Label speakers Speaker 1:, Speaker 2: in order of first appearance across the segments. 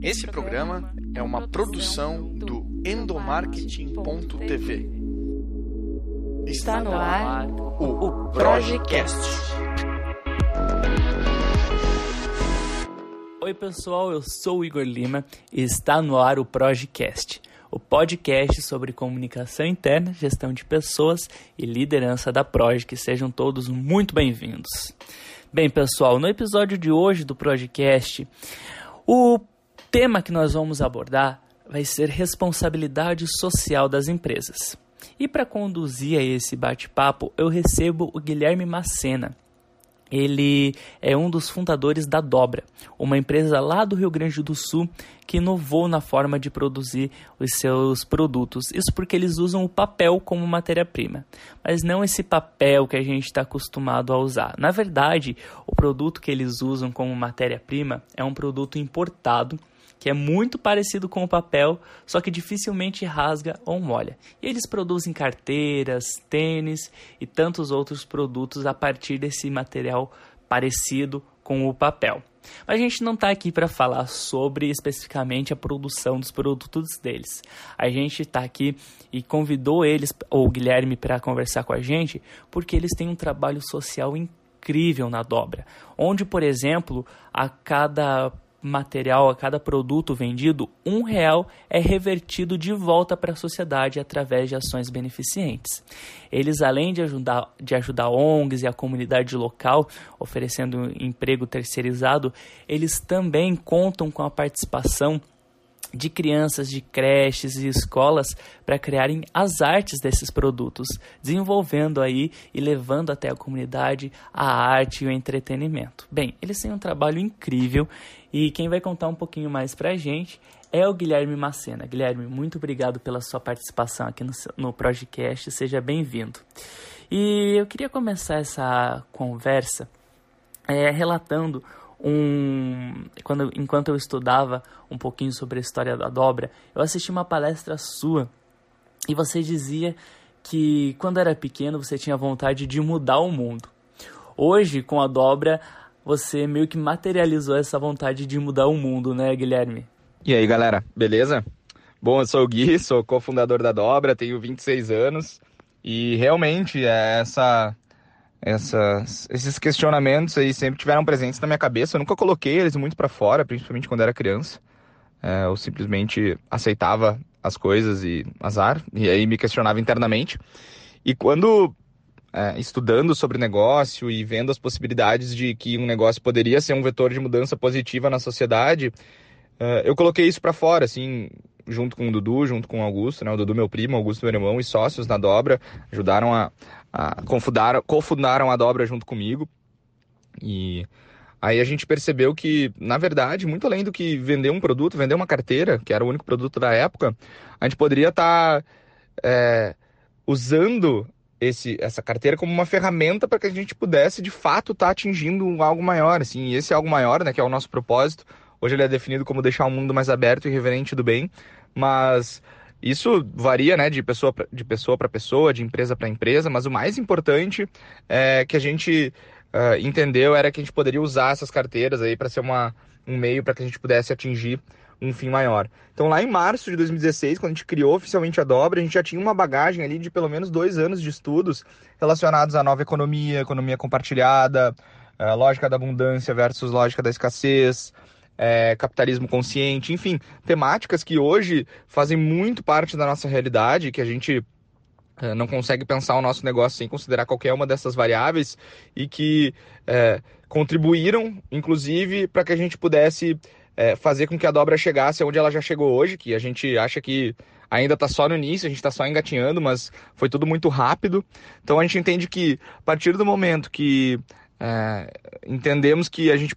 Speaker 1: Esse programa é uma produção do endomarketing.tv.
Speaker 2: Está no ar
Speaker 1: o Projecast.
Speaker 3: Oi, pessoal, eu sou o Igor Lima e está no ar o Projecast, o podcast sobre comunicação interna, gestão de pessoas e liderança da Project. Sejam todos muito bem-vindos. Bem, pessoal, no episódio de hoje do Projecast, o tema que nós vamos abordar vai ser responsabilidade social das empresas. E para conduzir a esse bate-papo, eu recebo o Guilherme Macena. Ele é um dos fundadores da Dobra, uma empresa lá do Rio Grande do Sul que inovou na forma de produzir os seus produtos. Isso porque eles usam o papel como matéria-prima, mas não esse papel que a gente está acostumado a usar. Na verdade, o produto que eles usam como matéria-prima é um produto importado que é muito parecido com o papel, só que dificilmente rasga ou molha. E eles produzem carteiras, tênis e tantos outros produtos a partir desse material parecido com o papel. Mas a gente não está aqui para falar sobre especificamente a produção dos produtos deles. A gente está aqui e convidou eles, ou o Guilherme, para conversar com a gente, porque eles têm um trabalho social incrível na dobra. Onde, por exemplo, a cada material, a cada produto vendido, um real é revertido de volta para a sociedade através de ações beneficentes. Eles, além de ajudar, de ajudar ONGs e a comunidade local, oferecendo emprego terceirizado, eles também contam com a participação de crianças de creches e escolas para criarem as artes desses produtos, desenvolvendo aí e levando até a comunidade a arte e o entretenimento. Bem, eles têm um trabalho incrível e quem vai contar um pouquinho mais para a gente é o Guilherme Macena. Guilherme, muito obrigado pela sua participação aqui no, no podcast, seja bem-vindo. E eu queria começar essa conversa é, relatando um quando enquanto eu estudava um pouquinho sobre a história da dobra, eu assisti uma palestra sua e você dizia que quando era pequeno você tinha vontade de mudar o mundo. Hoje, com a dobra, você meio que materializou essa vontade de mudar o mundo, né, Guilherme?
Speaker 4: E aí, galera, beleza? Bom, eu sou o Gui, sou cofundador da Dobra, tenho 26 anos e realmente é essa essas, esses questionamentos aí sempre tiveram presentes na minha cabeça. Eu nunca coloquei eles muito para fora, principalmente quando era criança. É, eu simplesmente aceitava as coisas e azar, e aí me questionava internamente. E quando é, estudando sobre negócio e vendo as possibilidades de que um negócio poderia ser um vetor de mudança positiva na sociedade, é, eu coloquei isso para fora, assim, junto com o Dudu, junto com o Augusto, né? O Dudu, meu primo, Augusto, meu irmão, e sócios na dobra, ajudaram a, a cofundaram, cofundaram a dobra junto comigo. E aí a gente percebeu que, na verdade, muito além do que vender um produto, vender uma carteira, que era o único produto da época, a gente poderia estar tá, é, usando esse, essa carteira como uma ferramenta para que a gente pudesse, de fato, estar tá atingindo algo maior. Assim, e esse algo maior, né, que é o nosso propósito, hoje ele é definido como deixar o mundo mais aberto e reverente do bem, mas isso varia né, de pessoa pra, de pessoa para pessoa, de empresa para empresa, mas o mais importante é que a gente uh, entendeu era que a gente poderia usar essas carteiras aí para ser uma, um meio para que a gente pudesse atingir um fim maior. Então, lá em março de 2016, quando a gente criou oficialmente a dobra, a gente já tinha uma bagagem ali de pelo menos dois anos de estudos relacionados à nova economia, economia compartilhada, uh, lógica da abundância versus lógica da escassez, é, capitalismo consciente, enfim, temáticas que hoje fazem muito parte da nossa realidade, que a gente é, não consegue pensar o nosso negócio sem considerar qualquer uma dessas variáveis e que é, contribuíram, inclusive, para que a gente pudesse é, fazer com que a dobra chegasse onde ela já chegou hoje, que a gente acha que ainda está só no início, a gente está só engatinhando, mas foi tudo muito rápido. Então a gente entende que a partir do momento que é, entendemos que a gente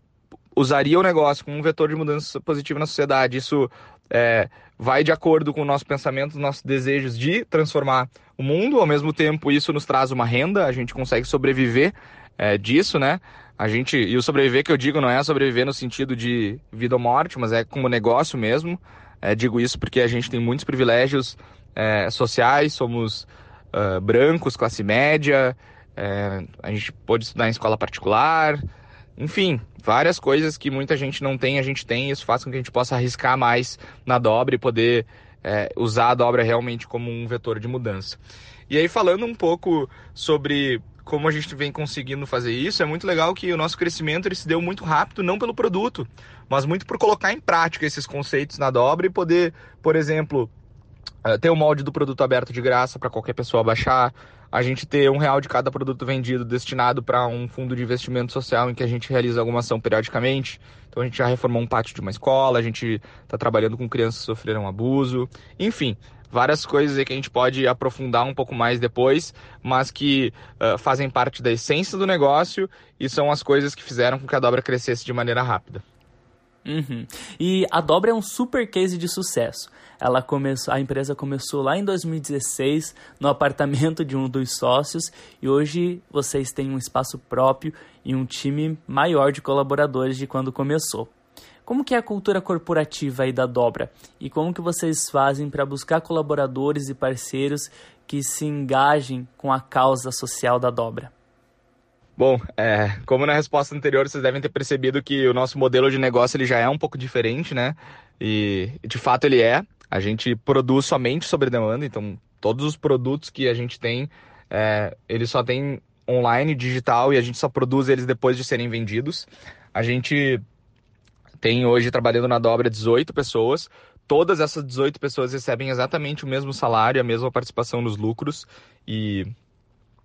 Speaker 4: usaria o negócio como um vetor de mudança positiva na sociedade. Isso é, vai de acordo com o nosso pensamento, nossos desejos de transformar o mundo. Ao mesmo tempo, isso nos traz uma renda, a gente consegue sobreviver é, disso, né? A gente, e o sobreviver que eu digo não é sobreviver no sentido de vida ou morte, mas é como negócio mesmo. É, digo isso porque a gente tem muitos privilégios é, sociais, somos uh, brancos, classe média, é, a gente pode estudar em escola particular, enfim, várias coisas que muita gente não tem, a gente tem, isso faz com que a gente possa arriscar mais na dobra e poder é, usar a dobra realmente como um vetor de mudança. E aí, falando um pouco sobre como a gente vem conseguindo fazer isso, é muito legal que o nosso crescimento ele se deu muito rápido, não pelo produto, mas muito por colocar em prática esses conceitos na dobra e poder, por exemplo, ter o molde do produto aberto de graça para qualquer pessoa baixar, a gente ter um real de cada produto vendido destinado para um fundo de investimento social em que a gente realiza alguma ação periodicamente. Então a gente já reformou um pátio de uma escola, a gente está trabalhando com crianças que sofreram abuso, enfim, várias coisas aí que a gente pode aprofundar um pouco mais depois, mas que uh, fazem parte da essência do negócio e são as coisas que fizeram com que a dobra crescesse de maneira rápida.
Speaker 3: Uhum. E a Dobra é um super case de sucesso. Ela começou, a empresa começou lá em 2016 no apartamento de um dos sócios e hoje vocês têm um espaço próprio e um time maior de colaboradores de quando começou. Como que é a cultura corporativa aí da Dobra e como que vocês fazem para buscar colaboradores e parceiros que se engajem com a causa social da Dobra?
Speaker 4: Bom, é, como na resposta anterior vocês devem ter percebido que o nosso modelo de negócio ele já é um pouco diferente, né? E de fato ele é. A gente produz somente sobre demanda, então todos os produtos que a gente tem, é, eles só tem online, digital e a gente só produz eles depois de serem vendidos. A gente tem hoje trabalhando na dobra 18 pessoas. Todas essas 18 pessoas recebem exatamente o mesmo salário, a mesma participação nos lucros e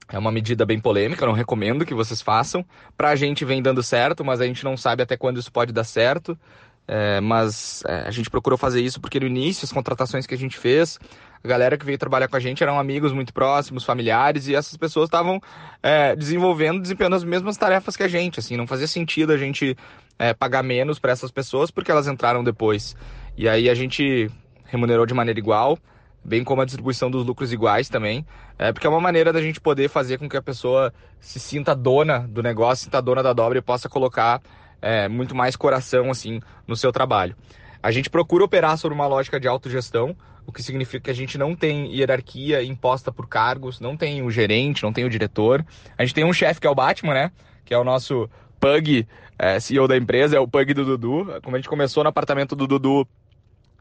Speaker 4: é uma medida bem polêmica, não recomendo que vocês façam. Para a gente vem dando certo, mas a gente não sabe até quando isso pode dar certo. É, mas é, a gente procurou fazer isso porque no início, as contratações que a gente fez, a galera que veio trabalhar com a gente eram amigos muito próximos, familiares, e essas pessoas estavam é, desenvolvendo, desempenhando as mesmas tarefas que a gente. Assim, não fazia sentido a gente é, pagar menos para essas pessoas porque elas entraram depois. E aí a gente remunerou de maneira igual bem como a distribuição dos lucros iguais também, é, porque é uma maneira da gente poder fazer com que a pessoa se sinta dona do negócio, sinta dona da dobra e possa colocar é, muito mais coração assim no seu trabalho. A gente procura operar sobre uma lógica de autogestão, o que significa que a gente não tem hierarquia imposta por cargos, não tem o gerente, não tem o diretor. A gente tem um chefe que é o Batman, né? Que é o nosso Pug, é, CEO da empresa, é o Pug do Dudu. Como a gente começou no apartamento do Dudu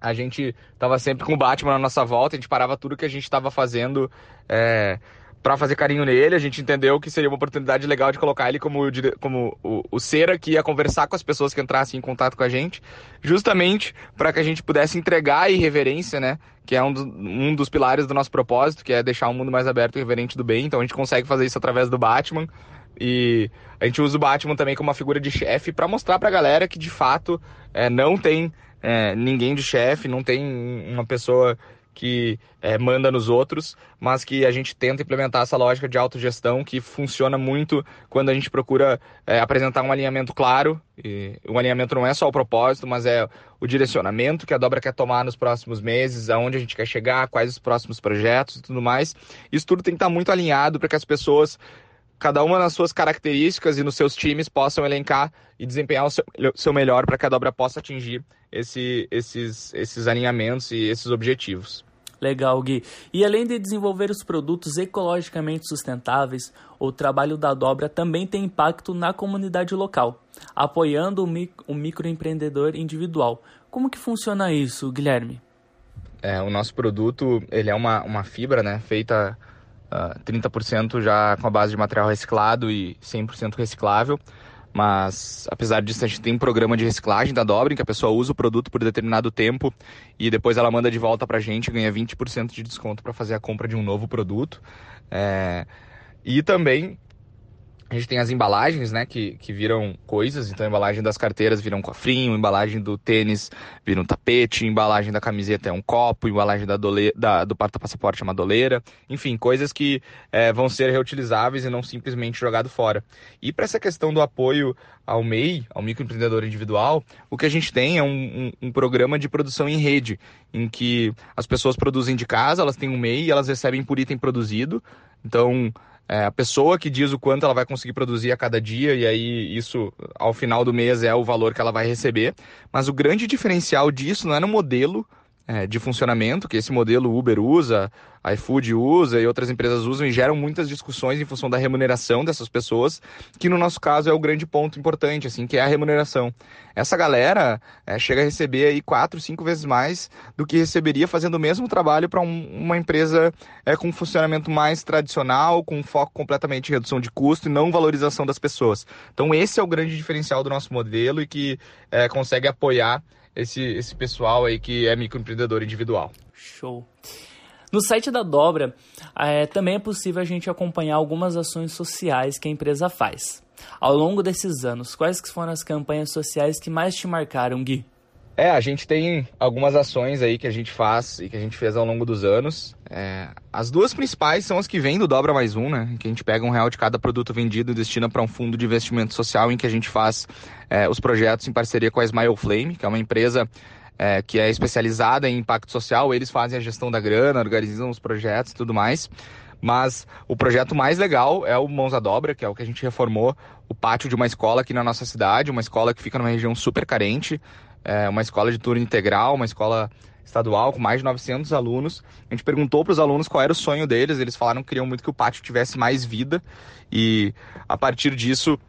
Speaker 4: a gente tava sempre com o Batman na nossa volta, a gente parava tudo que a gente estava fazendo é, para fazer carinho nele. A gente entendeu que seria uma oportunidade legal de colocar ele como, como o, o ser que ia conversar com as pessoas que entrassem em contato com a gente, justamente para que a gente pudesse entregar a irreverência, né? Que é um, do, um dos pilares do nosso propósito, que é deixar o mundo mais aberto e reverente do bem. Então a gente consegue fazer isso através do Batman. E a gente usa o Batman também como uma figura de chefe para mostrar para a galera que de fato é, não tem é, ninguém de chefe, não tem uma pessoa que é, manda nos outros, mas que a gente tenta implementar essa lógica de autogestão que funciona muito quando a gente procura é, apresentar um alinhamento claro. E o alinhamento não é só o propósito, mas é o direcionamento que a dobra quer tomar nos próximos meses, aonde a gente quer chegar, quais os próximos projetos e tudo mais. Isso tudo tem que estar muito alinhado para que as pessoas cada uma nas suas características e nos seus times possam elencar e desempenhar o seu, seu melhor para que a dobra possa atingir esse, esses, esses alinhamentos e esses objetivos.
Speaker 3: Legal, Gui. E além de desenvolver os produtos ecologicamente sustentáveis, o trabalho da Dobra também tem impacto na comunidade local, apoiando o, mic o microempreendedor individual. Como que funciona isso, Guilherme?
Speaker 4: É, o nosso produto ele é uma, uma fibra né, feita uh, ah, 30% já com a base de material reciclado e 100% reciclável. Mas, apesar disso, a gente tem um programa de reciclagem da dobra, em que a pessoa usa o produto por determinado tempo e depois ela manda de volta para a gente, ganha 20% de desconto para fazer a compra de um novo produto. É... E também a gente tem as embalagens, né, que, que viram coisas. Então, a embalagem das carteiras vira um cofrinho, a embalagem do tênis vira um tapete, a embalagem da camiseta é um copo, a embalagem da, dole, da do porta-passaporte é uma doleira. Enfim, coisas que é, vão ser reutilizáveis e não simplesmente jogado fora. E para essa questão do apoio ao MEI, ao microempreendedor individual, o que a gente tem é um, um, um programa de produção em rede, em que as pessoas produzem de casa, elas têm um MEI e elas recebem por item produzido. Então, é, a pessoa que diz o quanto ela vai conseguir produzir a cada dia, e aí isso, ao final do mês, é o valor que ela vai receber. Mas o grande diferencial disso não é no modelo é, de funcionamento que esse modelo Uber usa, iFood usa e outras empresas usam e geram muitas discussões em função da remuneração dessas pessoas, que no nosso caso é o grande ponto importante, assim, que é a remuneração. Essa galera é, chega a receber aí quatro, cinco vezes mais do que receberia fazendo o mesmo trabalho para um, uma empresa é, com funcionamento mais tradicional, com foco completamente em redução de custo e não valorização das pessoas. Então esse é o grande diferencial do nosso modelo e que é, consegue apoiar esse, esse pessoal aí que é microempreendedor individual.
Speaker 3: Show. No site da Dobra, é, também é possível a gente acompanhar algumas ações sociais que a empresa faz. Ao longo desses anos, quais foram as campanhas sociais que mais te marcaram, Gui?
Speaker 4: É, a gente tem algumas ações aí que a gente faz e que a gente fez ao longo dos anos. É, as duas principais são as que vêm do Dobra Mais Um, né? Que a gente pega um real de cada produto vendido e destina para um fundo de investimento social em que a gente faz é, os projetos em parceria com a Smile Flame, que é uma empresa é, que é especializada em impacto social. Eles fazem a gestão da grana, organizam os projetos e tudo mais. Mas o projeto mais legal é o Mãos à Dobra, que é o que a gente reformou o pátio de uma escola aqui na nossa cidade, uma escola que fica numa região super carente é, uma escola de turno integral, uma escola estadual com mais de 900 alunos. A gente perguntou para os alunos qual era o sonho deles, eles falaram que queriam muito que o pátio tivesse mais vida e a partir disso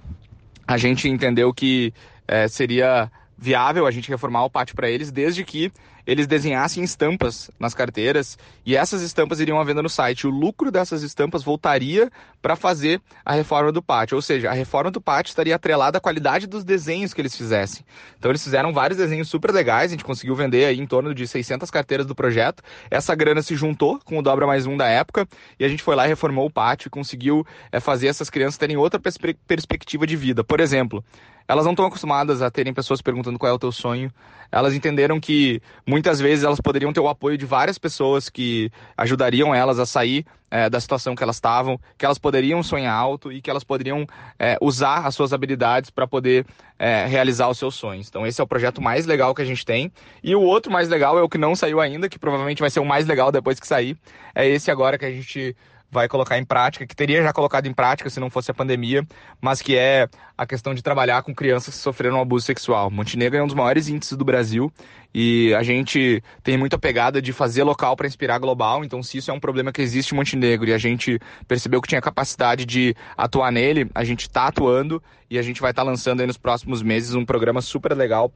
Speaker 4: a gente entendeu que é, seria viável a gente reformar o pátio para eles, desde que eles desenhassem estampas nas carteiras e essas estampas iriam à venda no site. O lucro dessas estampas voltaria para fazer a reforma do pátio, ou seja, a reforma do pátio estaria atrelada à qualidade dos desenhos que eles fizessem. Então eles fizeram vários desenhos super legais, a gente conseguiu vender aí em torno de 600 carteiras do projeto. Essa grana se juntou com o Dobra Mais Um da época e a gente foi lá e reformou o pátio e conseguiu é, fazer essas crianças terem outra perspe perspectiva de vida. Por exemplo, elas não estão acostumadas a terem pessoas perguntando qual é o teu sonho. Elas entenderam que muitas vezes elas poderiam ter o apoio de várias pessoas que ajudariam elas a sair é, da situação que elas estavam, que elas poderiam sonhar alto e que elas poderiam é, usar as suas habilidades para poder é, realizar os seus sonhos. Então esse é o projeto mais legal que a gente tem. E o outro mais legal é o que não saiu ainda, que provavelmente vai ser o mais legal depois que sair. É esse agora que a gente vai colocar em prática, que teria já colocado em prática se não fosse a pandemia, mas que é a questão de trabalhar com crianças que sofreram abuso sexual. Montenegro é um dos maiores índices do Brasil e a gente tem muita pegada de fazer local para inspirar global. Então, se isso é um problema que existe em Montenegro e a gente percebeu que tinha capacidade de atuar nele, a gente está atuando e a gente vai estar tá lançando aí nos próximos meses um programa super legal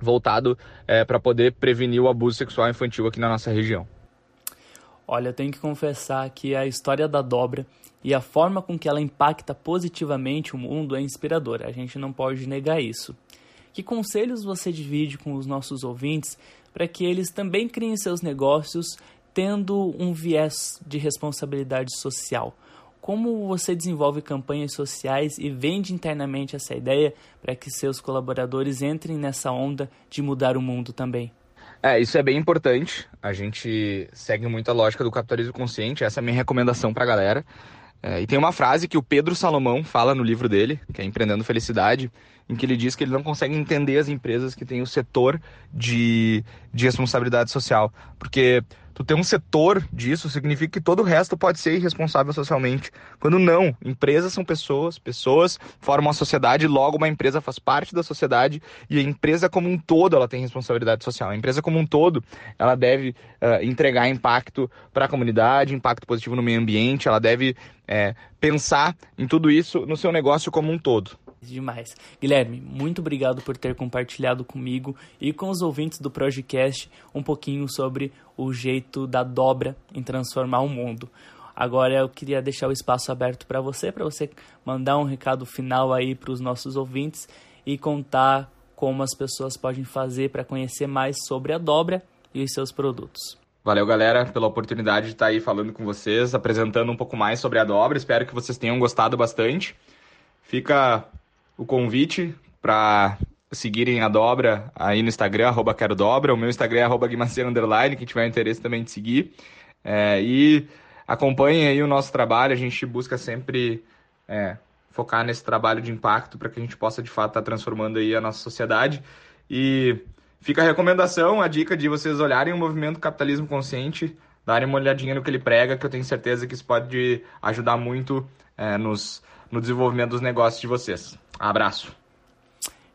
Speaker 4: voltado é, para poder prevenir o abuso sexual infantil aqui na nossa região.
Speaker 3: Olha, eu tenho que confessar que a história da dobra e a forma com que ela impacta positivamente o mundo é inspiradora, a gente não pode negar isso. Que conselhos você divide com os nossos ouvintes para que eles também criem seus negócios tendo um viés de responsabilidade social? Como você desenvolve campanhas sociais e vende internamente essa ideia para que seus colaboradores entrem nessa onda de mudar o mundo também?
Speaker 4: É, isso é bem importante. A gente segue muito a lógica do capitalismo consciente. Essa é a minha recomendação para a galera. É, e tem uma frase que o Pedro Salomão fala no livro dele, que é Empreendendo Felicidade, em que ele diz que ele não consegue entender as empresas que têm o setor de, de responsabilidade social. Porque tu ter um setor disso significa que todo o resto pode ser irresponsável socialmente. Quando não, empresas são pessoas, pessoas formam a sociedade, logo uma empresa faz parte da sociedade e a empresa como um todo ela tem responsabilidade social. A empresa como um todo ela deve uh, entregar impacto para a comunidade, impacto positivo no meio ambiente, ela deve é, pensar em tudo isso no seu negócio como um todo.
Speaker 3: Demais. Guilherme, muito obrigado por ter compartilhado comigo e com os ouvintes do Projecast um pouquinho sobre o jeito da dobra em transformar o mundo. Agora eu queria deixar o espaço aberto para você, para você mandar um recado final aí para os nossos ouvintes e contar como as pessoas podem fazer para conhecer mais sobre a dobra e os seus produtos.
Speaker 4: Valeu, galera, pela oportunidade de estar aí falando com vocês, apresentando um pouco mais sobre a dobra. Espero que vocês tenham gostado bastante. Fica o convite para seguirem a dobra aí no Instagram, arroba quero dobra. O meu Instagram é arroba underline, quem tiver interesse também de seguir. É, e acompanhem aí o nosso trabalho, a gente busca sempre é, focar nesse trabalho de impacto para que a gente possa de fato estar tá transformando aí a nossa sociedade. E fica a recomendação, a dica de vocês olharem o movimento capitalismo consciente, darem uma olhadinha no que ele prega, que eu tenho certeza que isso pode ajudar muito é, nos, no desenvolvimento dos negócios de vocês. Abraço.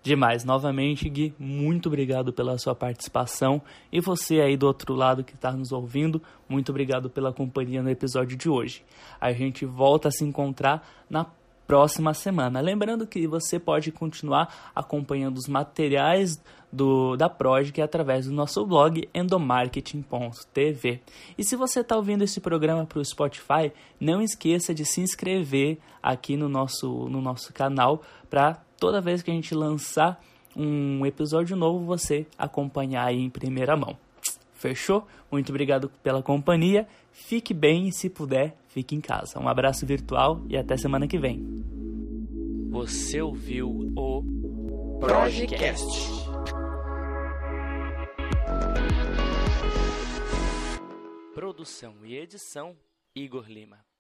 Speaker 3: Demais, novamente, Gui, muito obrigado pela sua participação. E você aí do outro lado que está nos ouvindo, muito obrigado pela companhia no episódio de hoje. A gente volta a se encontrar na próxima semana. Lembrando que você pode continuar acompanhando os materiais do, da Project através do nosso blog endomarketing.tv. E se você está ouvindo esse programa para o Spotify, não esqueça de se inscrever aqui no nosso, no nosso canal para toda vez que a gente lançar um episódio novo, você acompanhar aí em primeira mão. Fechou? Muito obrigado pela companhia. Fique bem e, se puder, fique em casa. Um abraço virtual e até semana que vem.
Speaker 1: Você ouviu o Projecast.
Speaker 3: Produção e edição Igor Lima.